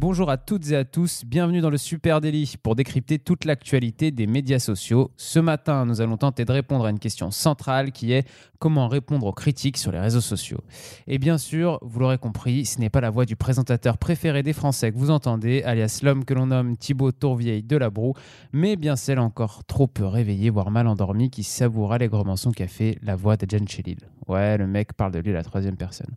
Bonjour à toutes et à tous, bienvenue dans le Super Délit pour décrypter toute l'actualité des médias sociaux. Ce matin, nous allons tenter de répondre à une question centrale qui est comment répondre aux critiques sur les réseaux sociaux. Et bien sûr, vous l'aurez compris, ce n'est pas la voix du présentateur préféré des Français que vous entendez, alias l'homme que l'on nomme Thibaut Tourvieille de la Broue, mais bien celle encore trop peu réveillée, voire mal endormie, qui savoure allègrement son café, la voix de Jen Chelil. Ouais, le mec parle de lui à la troisième personne.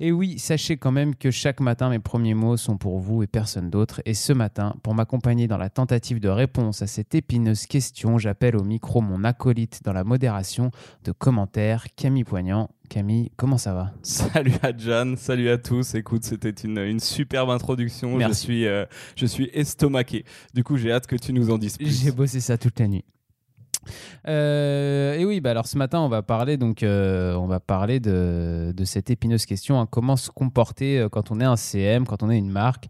Et oui, sachez quand même que chaque matin, mes premiers mots sont pour vous et personne d'autre. Et ce matin, pour m'accompagner dans la tentative de réponse à cette épineuse question, j'appelle au micro mon acolyte dans la modération de commentaires, Camille Poignant. Camille, comment ça va? Salut à Jeanne, salut à tous. Écoute, c'était une, une superbe introduction. Je suis, euh, je suis estomaqué. Du coup, j'ai hâte que tu nous en dises plus. J'ai bossé ça toute la nuit. Euh, et oui, bah alors ce matin, on va parler donc, euh, on va parler de, cette épineuse question hein, comment se comporter euh, quand on est un CM, quand on est une marque,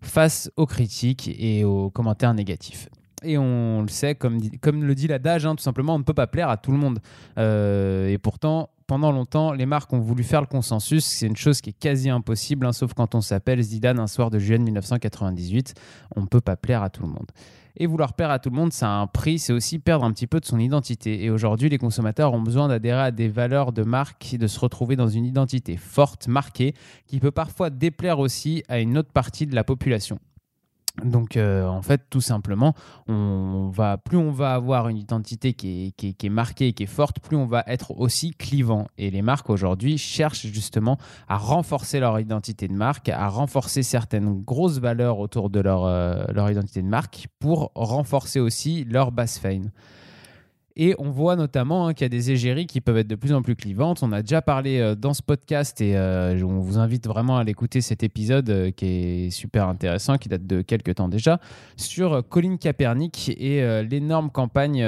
face aux critiques et aux commentaires négatifs. Et on le sait, comme, comme le dit l'adage, hein, tout simplement, on ne peut pas plaire à tout le monde. et pourtant, pendant longtemps, les marques ont voulu faire le consensus. C'est une chose qui est quasi impossible, hein, sauf quand on s'appelle Zidane un soir de juillet 1998. On ne peut pas plaire à tout le monde. Et vouloir plaire à tout le monde, ça a un prix, c'est aussi perdre un petit peu de son identité. Et aujourd'hui, les consommateurs ont besoin d'adhérer à des valeurs de marque, de se retrouver dans une identité forte, marquée, qui peut parfois déplaire aussi à une autre partie de la population. Donc euh, en fait, tout simplement, on va, plus on va avoir une identité qui est, qui, est, marquée, qui est forte, plus on va être aussi clivant. Et les marques aujourd'hui cherchent justement à renforcer leur identité de marque, à renforcer certaines grosses valeurs autour de leur, euh, identité de marque pour renforcer aussi leur base fame. Et on voit notamment hein, qu'il y a des égéries qui peuvent être de plus en plus clivantes. On a déjà parlé euh, dans ce podcast et euh, on vous invite vraiment à l'écouter cet épisode euh, qui est super intéressant, qui date de quelques temps déjà, sur Colin Kaepernick et l'énorme campagne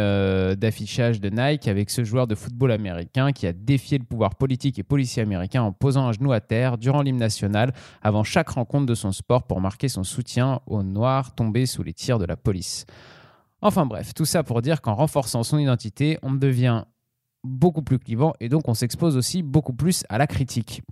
d'affichage de Nike avec ce joueur de football américain qui a défié le pouvoir politique et policier américain en posant un genou à terre durant l'hymne national avant chaque rencontre de son sport pour marquer son soutien aux Noirs tombés sous les tirs de la police. Enfin bref, tout ça pour dire qu'en renforçant son identité, on devient beaucoup plus clivant et donc on s'expose aussi beaucoup plus à la critique.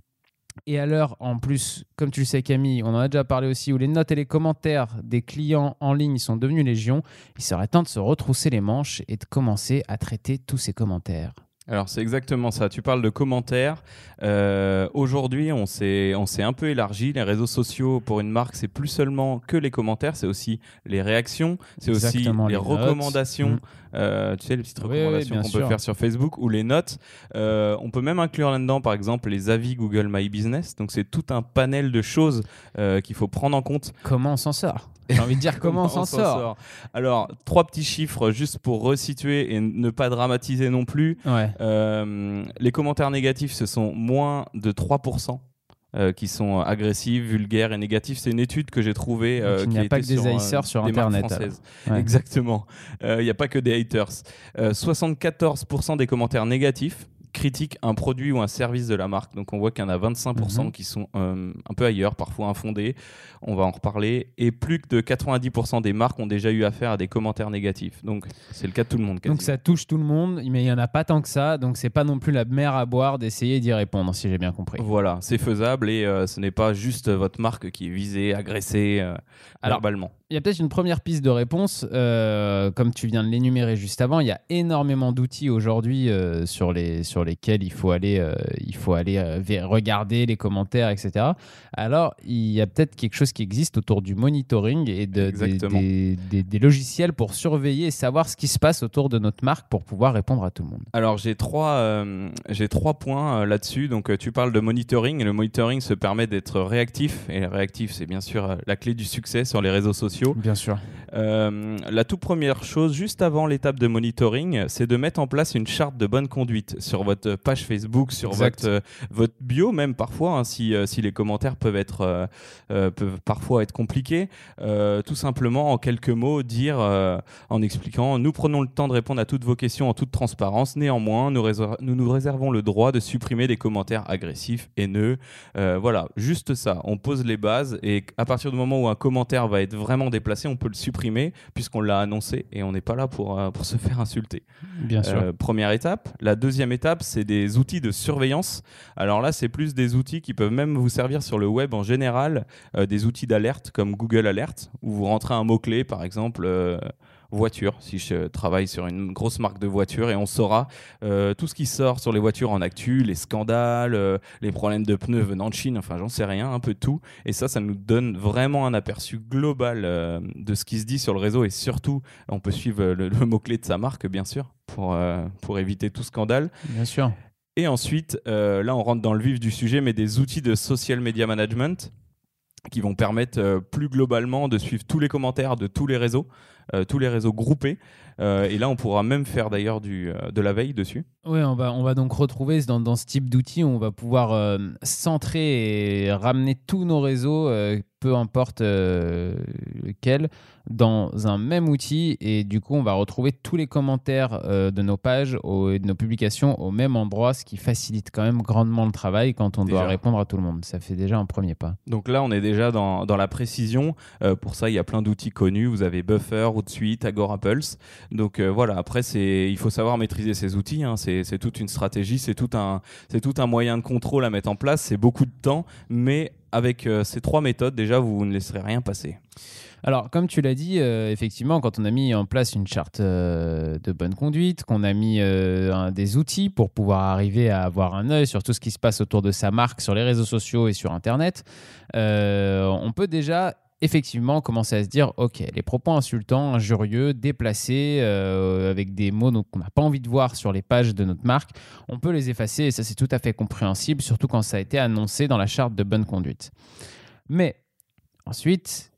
Et à l'heure, en plus, comme tu le sais Camille, on en a déjà parlé aussi, où les notes et les commentaires des clients en ligne sont devenus légion, il serait temps de se retrousser les manches et de commencer à traiter tous ces commentaires. Alors c'est exactement ça. Tu parles de commentaires. Euh, aujourd'hui, on s'est on s'est un peu élargi. Les réseaux sociaux pour une marque, c'est plus seulement que les commentaires, c'est aussi les réactions, c'est aussi les, recommandations. Mm. Euh, tu sais les petites recommandations qu'on peut faire sur Facebook ou les notes. Euh, on peut même inclure là-dedans, par exemple, les avis Google My Business. Donc c'est tout un panel de choses qu'il faut prendre en compte. Comment on s'en sort? J'ai envie de dire comment, on s'en sort. Alors, trois petits chiffres juste pour resituer et ne pas dramatiser non plus. Euh, les commentaires négatifs, ce sont moins de 3%. Euh, qui sont agressifs, vulgaires et négatifs. C'est une étude que j'ai trouvée. Euh, il n'y a pas que des haters sur Internet. Exactement. Il n'y a pas que des haters. 74% des commentaires négatifs critique un produit ou un service de la marque. Donc on voit qu'il y en a 25% mhm. qui sont euh, un peu ailleurs, parfois infondés. On va en reparler. Et plus de 90% des marques ont déjà eu affaire à des commentaires négatifs. Donc c'est le cas de tout le monde. Donc ça touche tout le monde, mais il n'y en a pas tant que ça. Donc c'est pas non plus la mer à boire d'essayer d'y répondre, si j'ai bien compris. Voilà, c'est faisable et euh, ce n'est pas juste votre marque qui est visée, agressée euh, Alors. Il y a peut-être une première piste de réponse, euh, comme tu viens de l'énumérer juste avant. Il y a énormément d'outils aujourd'hui euh, sur, les, sur lesquels il faut aller, euh, il faut aller regarder les commentaires, etc. Alors, il y a peut-être quelque chose qui existe autour du monitoring et de, des, des, logiciels pour surveiller et savoir ce qui se passe autour de notre marque pour pouvoir répondre à tout le monde. Alors, j'ai trois, j'ai trois points là-dessus. Donc, tu parles de monitoring. Et le monitoring se permet d'être réactif. Et réactif, c'est bien sûr la clé du succès sur les réseaux sociaux Bien sûr. Euh, la toute première chose, juste avant l'étape de monitoring, c'est de mettre en place une charte de bonne conduite sur votre page Facebook, sur votre, euh, votre bio, même parfois, hein, si, euh, si les commentaires peuvent, être, peuvent parfois être compliqués. tout simplement, en quelques mots, dire en expliquant Nous prenons le temps de répondre à toutes vos questions en toute transparence. Néanmoins, nous, nous nous réservons le droit de supprimer des commentaires agressifs, haineux. voilà, juste ça. On pose les bases et à partir du moment où un commentaire va être vraiment déplacé, on peut le supprimer puisqu'on l'a annoncé et on n'est pas là pour, euh, pour se faire insulter. Bien sûr. Euh, première étape. La deuxième étape, c'est des outils de surveillance. Alors là, c'est plus des outils qui peuvent même vous servir sur le web en général, euh, des outils d'alerte comme Google Alert, où vous rentrez un mot-clé, par exemple. Voiture, si je travaille sur une grosse marque de voiture, et on saura euh, tout ce qui sort sur les voitures en actu, les scandales, euh, les problèmes de pneus venant de Chine, enfin j'en sais rien, un peu tout. Et ça, ça nous donne vraiment un aperçu global euh, de ce qui se dit sur le réseau, et surtout, on peut suivre le, le mot-clé de sa marque, bien sûr, pour, pour éviter tout scandale. Bien sûr. Et ensuite, là, on rentre dans le vif du sujet, mais des outils de social media management qui vont permettre euh, plus globalement de suivre tous les commentaires de tous les réseaux, tous les réseaux groupés. Euh, et là, on pourra même faire d'ailleurs euh, de la veille dessus. Oui, on va, on va donc retrouver dans, dans ce type d'outil, on va pouvoir euh, centrer et ramener tous nos réseaux, euh, peu importe euh, lequel, dans un même outil. Et du coup, on va retrouver tous les commentaires euh, de nos pages au- et de nos publications au même endroit, ce qui facilite quand même grandement le travail quand on doit répondre à tout le monde. Ça fait déjà un premier pas. Donc là, on est déjà dans, dans la précision. Euh, pour ça, il y a plein d'outils connus. Vous avez Buffer, Hootsuite, Agora Pulse. Donc euh, voilà, après, c'est, il faut savoir maîtriser ces outils. hein. C'est, c'est toute une stratégie, c'est tout, un, c'est tout un moyen de contrôle à mettre en place. C'est beaucoup de temps, mais avec ces trois méthodes, déjà, vous ne laisserez rien passer. Alors, comme tu l'as dit, euh, effectivement, quand on a mis en place une charte euh, de bonne conduite, qu'on a mis euh, des outils pour pouvoir arriver à avoir un œil sur tout ce qui se passe autour de sa marque sur les réseaux sociaux et sur Internet, on peut déjà effectivement commencer à se dire, OK, les propos insultants, injurieux, déplacés, avec des mots qu'on n'a pas envie de voir sur les pages de notre marque, on peut les effacer et ça c'est tout à fait compréhensible, surtout quand ça a été annoncé dans la charte de bonne conduite. Mais ensuite,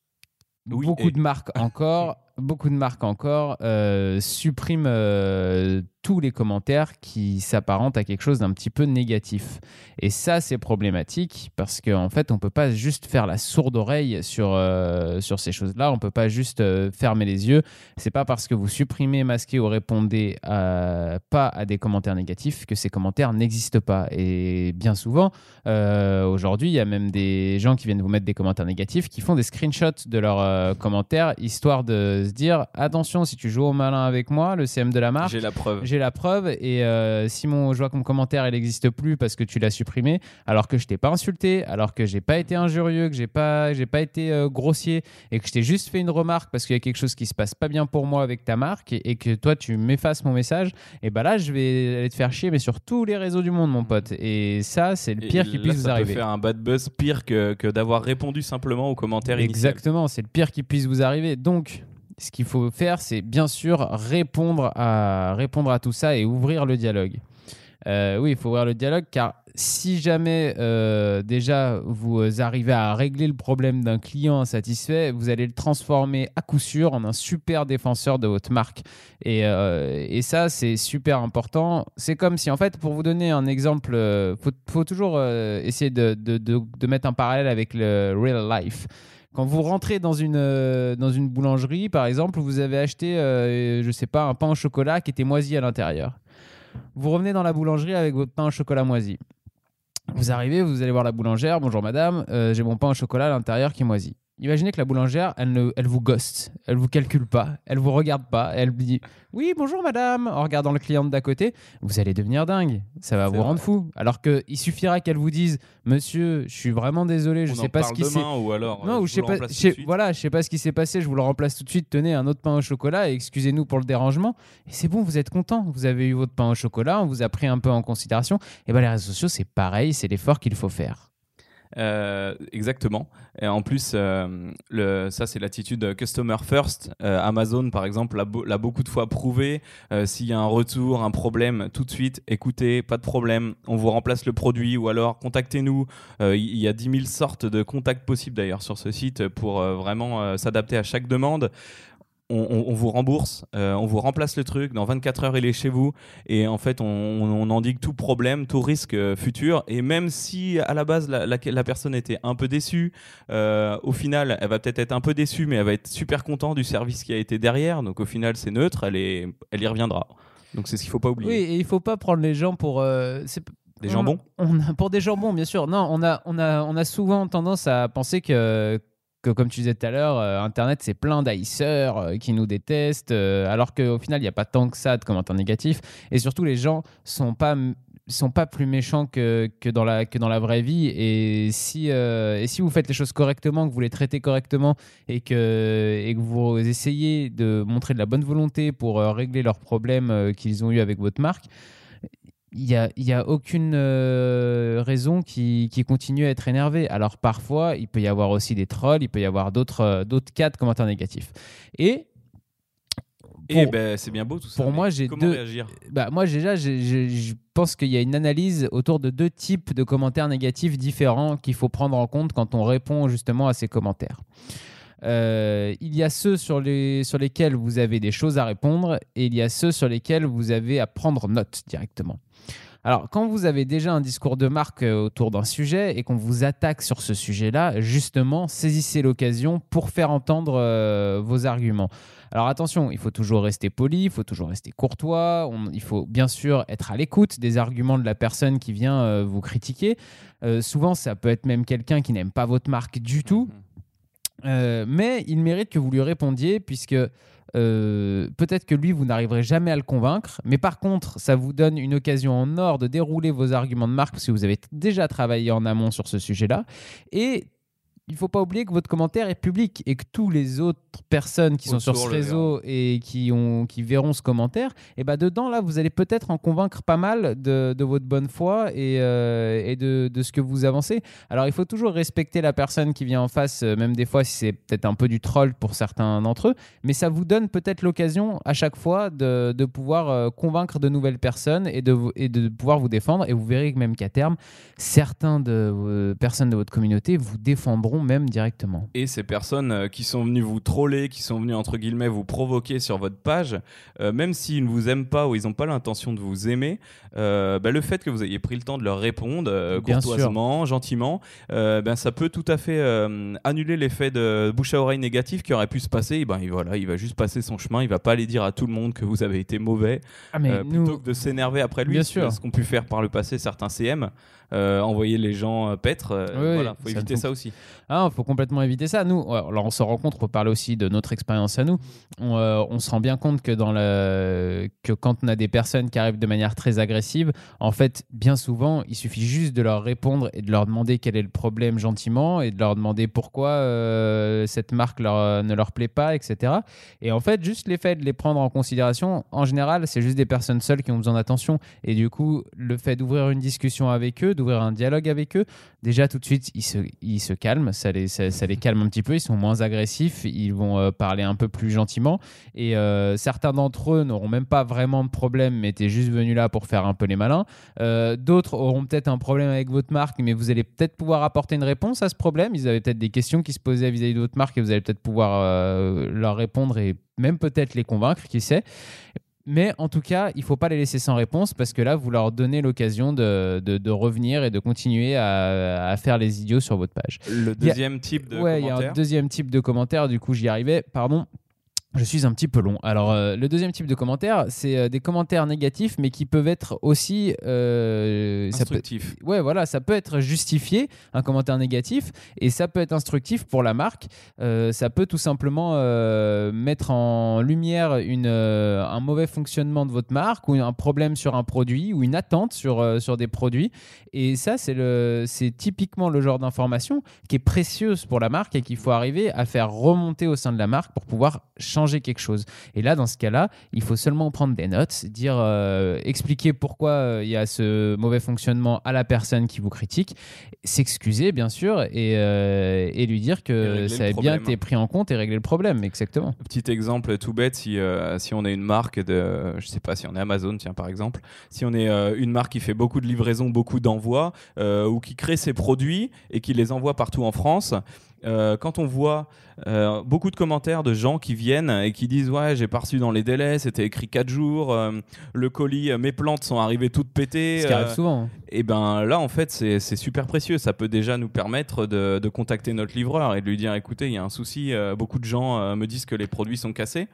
Oui, beaucoup et- de marques encore, beaucoup de marques encore euh, suppriment euh, tous les commentaires qui s'apparentent à quelque chose d'un petit peu négatif. Et ça, c'est problématique parce qu'en fait, on peut pas juste faire la sourde oreille sur, euh, sur ces choses-là. On peut pas juste euh, fermer les yeux. C'est pas parce que vous supprimez, masquez ou répondez à- pas à des commentaires négatifs que ces commentaires n'existent pas. Et bien souvent, euh, aujourd'hui, il y a même des gens qui viennent vous mettre des commentaires négatifs qui font des screenshots de leurs euh, commentaires histoire de se dire attention, si tu joues au malin avec moi, le CM de la marque, J'ai la preuve. J'ai la preuve et euh, si mon, je vois que mon commentaire il n'existe plus parce que tu l'as supprimé alors que je t'ai pas insulté alors que j'ai pas été injurieux que j'ai pas j'ai pas été euh, grossier et que je t'ai juste fait une remarque parce qu'il y a quelque chose qui se passe pas bien pour moi avec ta marque et, et que toi tu m'effaces mon message et bah là je vais aller te faire chier mais sur tous les réseaux du monde mon pote et ça c'est le Et pire qui là, puisse vous ça arriver peut faire un bad buzz pire que, que d'avoir répondu simplement aux commentaires. Exactement, c'est le pire qui puisse vous arriver. Donc, ce qu'il faut faire, c'est bien sûr répondre à, répondre à tout ça et ouvrir le dialogue. Euh, oui, il faut ouvrir le dialogue car si jamais euh, déjà vous arrivez à régler le problème d'un client insatisfait, vous allez le transformer à coup sûr en un super défenseur de votre marque. Et, euh, et ça, c'est super important. C'est comme si, en fait, pour vous donner un exemple, il faut, toujours essayer de, de, de mettre un parallèle avec le real life. Quand vous rentrez dans une, euh, dans une boulangerie, par exemple, vous avez acheté, euh, je sais pas, un pain au chocolat qui était moisi à l'intérieur. Vous revenez dans la boulangerie avec votre pain au chocolat moisi. Vous arrivez, vous allez voir la boulangère. Bonjour madame, euh, j'ai mon pain au chocolat à l'intérieur qui est moisi. Imaginez que la boulangère, elle, ne, elle vous ghost, elle vous calcule pas, elle vous regarde pas, elle dit oui bonjour madame en regardant le client d'à côté. Vous allez devenir dingue, ça va vous vrai. rendre fou. Alors que il suffira qu'elle vous dise monsieur, je suis vraiment désolé, je On sais pas ce qui s'est ou alors non, euh, ou je sais pas, je voilà, je sais pas ce qui s'est passé, je vous le remplace tout de suite. Tenez un autre pain au chocolat et excusez-nous pour le dérangement. Et c'est bon, vous êtes content, vous avez eu votre pain au chocolat, on vous a pris un peu en considération. Et ben les réseaux sociaux, c'est pareil, c'est l'effort qu'il faut faire. Euh, exactement. Et en plus, euh, ça c'est l'attitude customer first. Euh, Amazon, par exemple, l'a, beau- l'a beaucoup de fois prouvé. S'il y a un retour, un problème, tout de suite, écoutez, pas de problème, on vous remplace le produit ou alors contactez-nous. Il y a 10 000 sortes de contacts possibles d'ailleurs sur ce site pour vraiment s'adapter à chaque demande. On, on- on vous rembourse, euh, on vous remplace le truc, dans 24 heures il est chez vous, et en fait on, on endigue tout problème, tout risque euh, futur, et même si à la base la, la- la personne était un peu déçue, euh, au final elle va peut-être être un peu déçue, mais elle va être super contente du service qui a été derrière, donc au final c'est neutre, elle, est, elle y reviendra. Donc c'est ce qu'il faut pas oublier. Oui, et il faut pas prendre les gens pour. Des on- jambons on a, Pour des jambons, bien sûr. Non, on a, on, a, on a souvent tendance à penser que comme tu disais tout à l'heure, Internet c'est plein d'haïsseurs qui nous détestent, alors qu'au final il n'y a pas tant que ça de commentaires négatifs. Et surtout les gens sont pas sont pas plus méchants que, que, dans la, que dans la vraie vie. Et si, euh, et si vous faites les choses correctement, que vous les traitez correctement et que, et que vous essayez de montrer de la bonne volonté pour euh, régler leurs problèmes euh, qu'ils ont eu avec votre marque, il n'y a, y a aucune raison qui, qui, continue à être énervé. Alors parfois, il peut y avoir aussi des trolls, il peut y avoir d'autres d'autres cas de commentaires négatifs. Et et ben, c'est bien beau tout ça. Pour moi, j'ai deux. Réagir? Bah, moi, déjà, je pense qu'il y a une analyse autour de deux types de commentaires négatifs différents qu'il faut prendre en compte quand on répond justement à ces commentaires. Euh, il y a ceux sur, les, sur lesquels vous avez des choses à répondre et il y a ceux sur lesquels vous avez à prendre note directement. Alors, quand vous avez déjà un discours de marque euh, autour d'un sujet et qu'on vous attaque sur ce sujet-là, justement, saisissez l'occasion pour faire entendre euh, vos arguments. Alors attention, il faut toujours rester poli, il faut toujours rester courtois, il faut bien sûr être à l'écoute des arguments de la personne qui vient euh, vous critiquer. Euh, souvent, ça peut être même quelqu'un qui n'aime pas votre marque du tout, mhm. mais il mérite que vous lui répondiez puisque... peut-être que lui, vous n'arriverez jamais à le convaincre, mais par contre, ça vous donne une occasion en or de dérouler vos arguments de marque parce que vous avez déjà travaillé en amont sur ce sujet-là. Et il ne faut pas oublier que votre commentaire est public et que tous les autres personnes qui sont sur ce réseau et qui, ont, qui verront ce commentaire, et eh ben dedans, là, vous allez peut-être en convaincre pas mal de, de votre bonne foi et, euh, et de, de, ce que vous avancez. Alors, il faut toujours respecter la personne qui vient en face, euh, même des fois si c'est peut-être un peu du troll pour certains d'entre eux, mais ça vous donne peut-être l'occasion à chaque fois de, de pouvoir euh, convaincre de nouvelles personnes et de, et de pouvoir vous défendre. Et vous verrez que même qu'à terme, certains de personnes de votre communauté vous défendront même directement. Et ces personnes euh, qui sont venues vous troller, qui sont venues entre guillemets vous provoquer sur votre page, euh, même s'ils ne vous aiment pas ou ils n'ont pas l'intention de vous aimer, euh, bah, le fait que vous ayez pris le temps de leur répondre courtoisement, gentiment, ben, ça peut tout à fait annuler l'effet de bouche à oreille négatif qui aurait pu se passer. Et ben, voilà, il va juste passer son chemin, il va pas aller dire à tout le monde que vous avez été mauvais, ah, plutôt que de s'énerver après lui. Ce qu'ont pu faire par le passé certains CM. Euh, envoyer les gens euh, paître. Euh, voilà, faut éviter ça aussi. Ah, faut complètement éviter ça. Nous, alors on se rencontre pour parler aussi de notre expérience à nous. On, se rend bien compte que dans le que quand on a des personnes qui arrivent de manière très agressive, en fait, bien souvent, il suffit juste de leur répondre et de leur demander quel est le problème gentiment et de leur demander pourquoi cette marque leur, ne leur plaît pas, etc. Et en fait, juste l'effet de les prendre en considération, en général, c'est juste des personnes seules qui ont besoin d'attention. Et du coup, le fait d'ouvrir une discussion avec eux, d'ouvrir un dialogue avec eux, déjà tout de suite, ils se, calment, ça les, ça, les calme un petit peu, ils sont moins agressifs, ils vont euh, parler un peu plus gentiment. Et euh, certains d'entre eux n'auront même pas vraiment de problème, mais étaient juste venus là pour faire un peu les malins. Euh, d'autres auront peut-être un problème avec votre marque, mais vous allez peut-être pouvoir apporter une réponse à ce problème. Ils avaient peut-être des questions qui se posaient vis-à-vis de votre marque et vous allez peut-être pouvoir leur répondre et même peut-être les convaincre, qui sait. Mais en tout cas, il ne faut pas les laisser sans réponse parce que là, vous leur donnez l'occasion de, de, revenir et de continuer à, à, faire les idiots sur votre page. Le deuxième type de ouais, il y a un deuxième type de commentaire. Du coup, j'y arrivais. Pardon. Je suis un petit peu long. Alors, euh, le deuxième type de commentaires, c'est euh, des commentaires négatifs, mais qui peuvent être aussi euh, instructifs. ouais, voilà, ça peut être justifié un commentaire négatif, et ça peut être instructif pour la marque. ça peut tout simplement mettre en lumière une, un mauvais fonctionnement de votre marque ou un problème sur un produit ou une attente sur, sur des produits. Et ça, c'est le, c'est typiquement le genre d'information qui est précieuse pour la marque et qu'il faut arriver à faire remonter au sein de la marque pour pouvoir changer quelque chose. Et là, dans ce cas-là, il faut seulement prendre des notes, dire, euh, expliquer pourquoi euh, il y a ce mauvais fonctionnement à la personne qui vous critique, s'excuser bien sûr et, euh, et, lui dire que ça a bien été pris en compte et régler le problème. Exactement. Petit exemple tout bête, si, si on est une marque de, je sais pas, si on est Amazon, tiens par exemple, si on est une marque qui fait beaucoup de livraisons, beaucoup d'envois ou qui crée ses produits et qui les envoie partout en France. Euh, quand on voit euh, beaucoup de commentaires de gens qui viennent et qui disent ouais j'ai pas reçu dans les délais, c'était écrit 4 jours, euh, le colis, mes plantes sont arrivées toutes pétées. Ce qui arrive souvent. Hein. Et ben là en fait c'est super précieux, ça peut déjà nous permettre de, de, contacter notre livreur et de lui dire écoutez il y a un souci, beaucoup de gens me disent que les produits sont cassés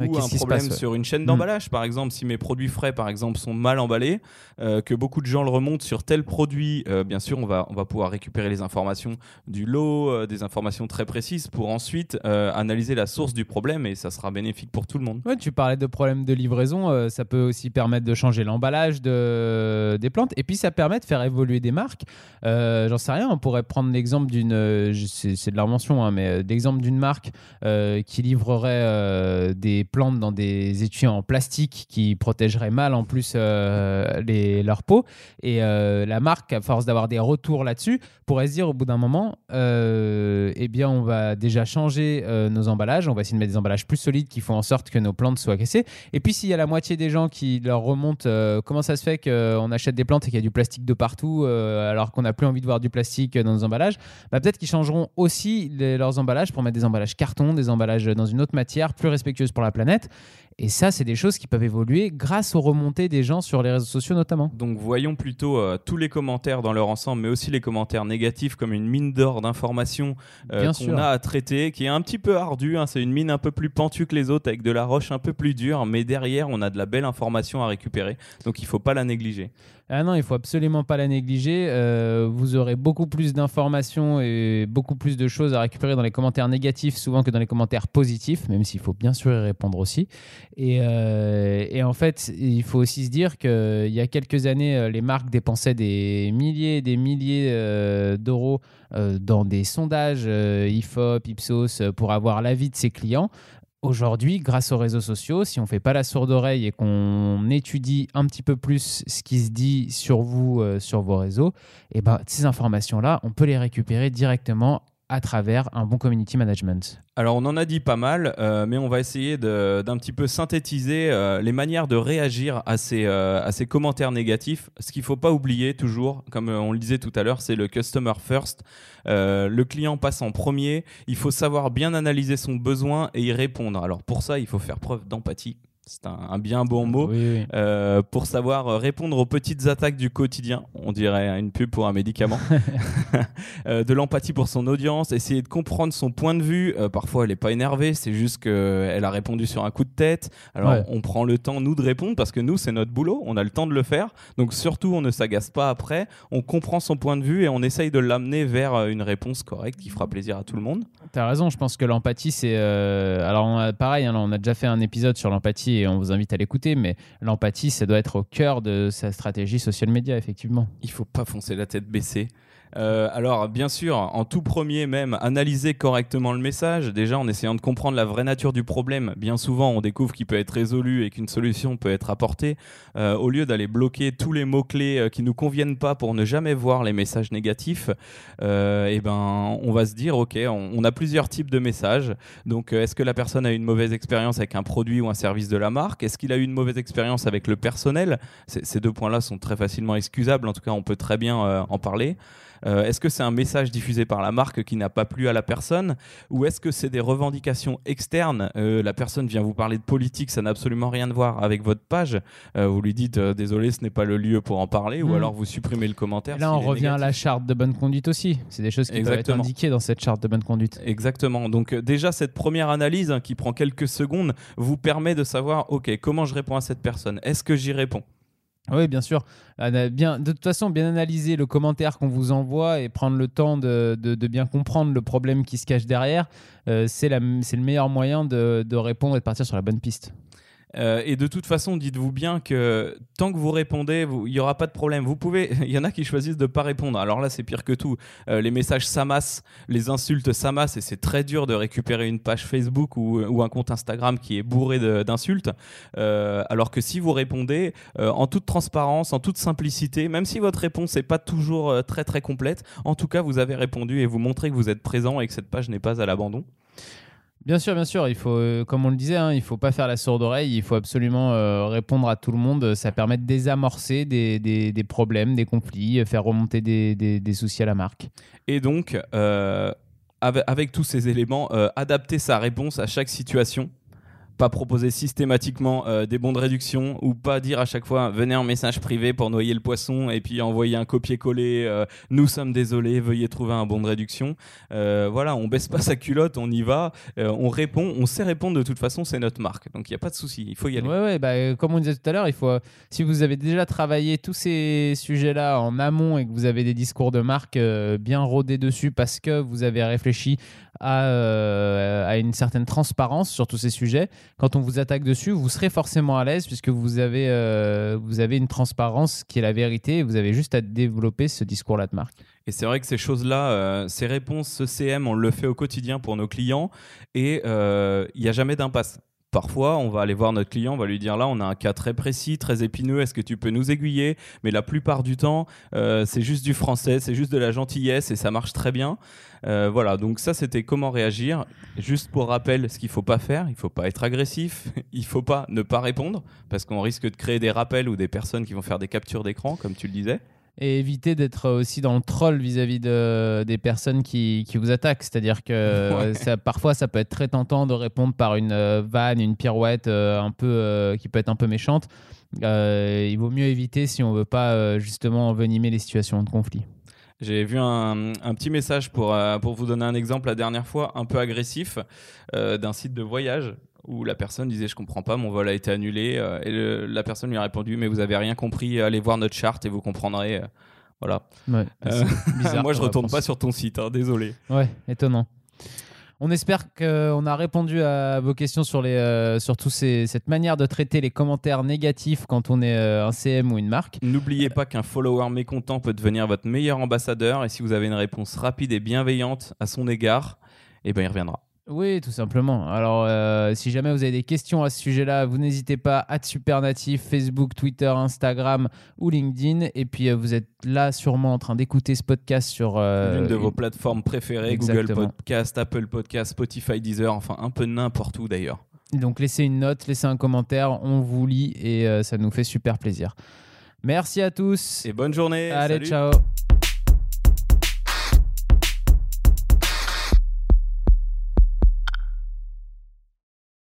ou un problème sur une chaîne mm. d'emballage, par exemple, si mes produits frais, par exemple, sont mal emballés, euh, que beaucoup de gens le remontent sur tel produit, euh, bien sûr, on va, on va pouvoir récupérer les informations du lot, euh, des informations très précises pour ensuite analyser la source du problème et ça sera bénéfique pour tout le monde. Ouais, tu parlais de problèmes de livraison, ça peut aussi permettre de changer l'emballage de, des plantes et puis ça permet de faire évoluer des marques. J'en sais rien, on pourrait prendre l'exemple d'une, c'est de la mention, hein, mais l'exemple d'une marque qui livrerait des plantes dans des étuis en plastique qui protégeraient mal en plus euh, leur peau. Et euh, la marque, à force d'avoir des retours là-dessus, pourrait se dire au bout d'un moment, euh, eh bien, on va déjà changer nos emballages, on va essayer de mettre des emballages plus solides qui font en sorte que nos plantes soient cassées. Et puis, s'il y a la moitié des gens qui leur remontent comment ça se fait qu'on achète des plantes et qu'il y a du plastique de partout alors qu'on n'a plus envie de voir du plastique dans nos emballages, bah, peut-être qu'ils changeront aussi leurs emballages pour mettre des emballages carton, des emballages dans une autre matière plus respectueuse pour la planète. Et ça, c'est des choses qui peuvent évoluer grâce aux remontées des gens sur les réseaux sociaux notamment. Donc voyons plutôt euh, tous les commentaires dans leur ensemble, mais aussi les commentaires négatifs comme une mine d'or d'informations euh, qu'on a à traiter, qui est un petit peu ardue. Hein. c'est une mine un peu plus pentue que les autres, avec de la roche un peu plus dure, mais derrière, on a de la belle information à récupérer. Donc il ne faut pas la négliger. Ah non, il faut absolument pas la négliger. Euh, vous aurez beaucoup plus d'informations et beaucoup plus de choses à récupérer dans les commentaires négatifs souvent que dans les commentaires positifs, même s'il faut bien sûr y répondre aussi. Et, euh, et en fait, il faut aussi se dire qu'il y a quelques années, euh, les marques dépensaient des milliers et des milliers d'euros dans des sondages IFOP, Ipsos pour avoir l'avis de ses clients. Aujourd'hui, grâce aux réseaux sociaux, si on ne fait pas la sourde oreille et qu'on étudie un petit peu plus ce qui se dit sur vous, euh, sur vos réseaux, et eh ben, ces informations-là, on peut les récupérer directement à travers un bon community management Alors on en a dit pas mal, euh, mais on va essayer d'un petit peu synthétiser euh, les manières de réagir à ces, euh, à ces commentaires négatifs. Ce qu'il ne faut pas oublier toujours, comme on le disait tout à l'heure, c'est le customer first. le client passe en premier, il faut savoir bien analyser son besoin et y répondre. Alors pour ça, il faut faire preuve d'empathie c'est un, bien bon mot, euh, pour savoir euh, répondre aux petites attaques du quotidien, on dirait une pub pour un médicament, euh, de l'empathie pour son audience, essayer de comprendre son point de vue. parfois, elle n'est pas énervée, c'est juste qu'elle a répondu sur un coup de tête. Alors, on prend le temps, nous, de répondre, parce que nous, c'est notre boulot, on a le temps de le faire. Donc, surtout, on ne s'agace pas après, on comprend son point de vue et on essaye de l'amener vers une réponse correcte qui fera plaisir à tout le monde. Tu as raison, je pense que l'empathie, c'est... Alors, pareil, hein, on a déjà fait un épisode sur l'empathie et on vous invite à l'écouter, mais l'empathie, ça doit être au cœur de sa stratégie social media, effectivement. Il faut pas foncer la tête baissée. Euh, alors, bien sûr, en tout premier même, analyser correctement le message, déjà en essayant de comprendre la vraie nature du problème. Bien souvent, on découvre qu'il peut être résolu et qu'une solution peut être apportée. Euh, au lieu d'aller bloquer tous les mots-clés euh, qui nous conviennent pas pour ne jamais voir les messages négatifs, eh ben, on va se dire, OK, on, a plusieurs types de messages. Donc, est-ce que la personne a eu une mauvaise expérience avec un produit ou un service de la marque? Est-ce qu'il a eu une mauvaise expérience avec le personnel? Ces deux points-là sont très facilement excusables. En tout cas, on peut très bien en parler. Euh, est-ce que c'est un message diffusé par la marque qui n'a pas plu à la personne ou est-ce que c'est des revendications externes? Euh, La personne vient vous parler de politique, ça n'a absolument rien à voir avec votre page. Euh, vous lui dites désolé, ce n'est pas le lieu pour en parler ou hmm. alors vous supprimez le commentaire. là, on revient à la charte de bonne conduite aussi. C'est des choses qui peuvent être indiquées dans cette charte de bonne conduite. Exactement. Donc déjà, cette première analyse hein, qui prend quelques secondes vous permet de savoir, OK, comment je réponds à cette personne? Est-ce que j'y réponds? Oui, bien sûr. De toute façon, bien analyser le commentaire qu'on vous envoie et prendre le temps de, bien comprendre le problème qui se cache derrière, euh, c'est le meilleur moyen de répondre et de partir sur la bonne piste. Euh, et de toute façon, dites-vous bien que tant que vous répondez, il n'y aura pas de problème. Vous pouvez, il y en a qui choisissent de ne pas répondre. Alors là, c'est pire que tout. Euh, les messages s'amassent, les insultes s'amassent, et c'est très dur de récupérer une page Facebook ou, ou un compte Instagram qui est bourré d'insultes. Euh, alors que si vous répondez en toute transparence, en toute simplicité, même si votre réponse n'est pas toujours très très complète, en tout cas, vous avez répondu et vous montrez que vous êtes présent et que cette page n'est pas à l'abandon. Bien sûr, bien sûr. Il faut, euh, comme on le disait, hein, il faut pas faire la sourde oreille. Il faut absolument euh, répondre à tout le monde. Ça permet de désamorcer des, des, problèmes, des conflits, faire remonter des, des, soucis à la marque. Et donc, euh, avec, tous ces éléments, adapter sa réponse à chaque situation pas proposer systématiquement euh, des bons de réduction ou pas dire à chaque fois venez en message privé pour noyer le poisson et puis envoyer un copier-coller euh, nous sommes désolés, veuillez trouver un bon de réduction. Euh, voilà, on baisse pas sa culotte, on y va, on répond, on sait répondre de toute façon, c'est notre marque. Donc il n'y a pas de souci, il faut y aller. Ouais, ouais, bah, comme on disait tout à l'heure, il faut, si vous avez déjà travaillé tous ces sujets-là en amont et que vous avez des discours de marque bien rodés dessus parce que vous avez réfléchi à, à une certaine transparence sur tous ces sujets, quand on vous attaque dessus, vous serez forcément à l'aise puisque vous avez, euh, vous avez une transparence qui est la vérité et vous avez juste à développer ce discours-là de marque. Et c'est vrai que ces choses-là, euh, ces réponses, CM, on le fait au quotidien pour nos clients et euh, il n'y a jamais d'impasse. Parfois, on va aller voir notre client, on va lui dire là, on a un cas très précis, très épineux, est-ce que tu peux nous aiguiller? Mais la plupart du temps, c'est juste du français, c'est juste de la gentillesse et ça marche très bien. Euh, voilà, donc ça c'était comment réagir. Juste pour rappel, ce qu'il faut pas faire, il faut pas être agressif, il faut pas ne pas répondre parce qu'on risque de créer des rappels ou des personnes qui vont faire des captures d'écran, comme tu le disais et éviter d'être aussi dans le troll vis-à-vis de, des personnes qui, qui vous attaquent. C'est-à-dire que ça, parfois, ça peut être très tentant de répondre par une euh, vanne, une pirouette euh, un peu, qui peut être un peu méchante. il vaut mieux éviter si on veut pas justement envenimer les situations de conflit. J'ai vu un, petit message pour, euh, pour vous donner un exemple la dernière fois, un peu agressif, euh, d'un site de voyage où la personne disait je comprends pas, mon vol a été annulé. Euh, et la personne lui a répondu mais vous avez rien compris, allez voir notre charte et vous comprendrez. voilà. bizarre moi je retourne pas sur ton site, hein, désolé. Ouais, étonnant. On espère qu'on a répondu à vos questions sur, les, euh, sur cette manière de traiter les commentaires négatifs quand on est euh, un CM ou une marque. N'oubliez pas qu'un follower mécontent peut devenir votre meilleur ambassadeur et si vous avez une réponse rapide et bienveillante à son égard, eh ben, il reviendra. Oui, tout simplement. Alors, euh, si jamais vous avez des questions à ce sujet-là, vous n'hésitez pas à Supernatif, Facebook, Twitter, Instagram ou LinkedIn. Et puis, euh, vous êtes là sûrement en train d'écouter ce podcast sur euh, l'une de vos plateformes préférées, Google Podcast, Apple Podcast, Spotify, Deezer, enfin un peu n'importe où d'ailleurs. Donc, laissez une note, laissez un commentaire, on vous lit et ça nous fait super plaisir. Merci à tous. Et bonne journée. Allez, ciao.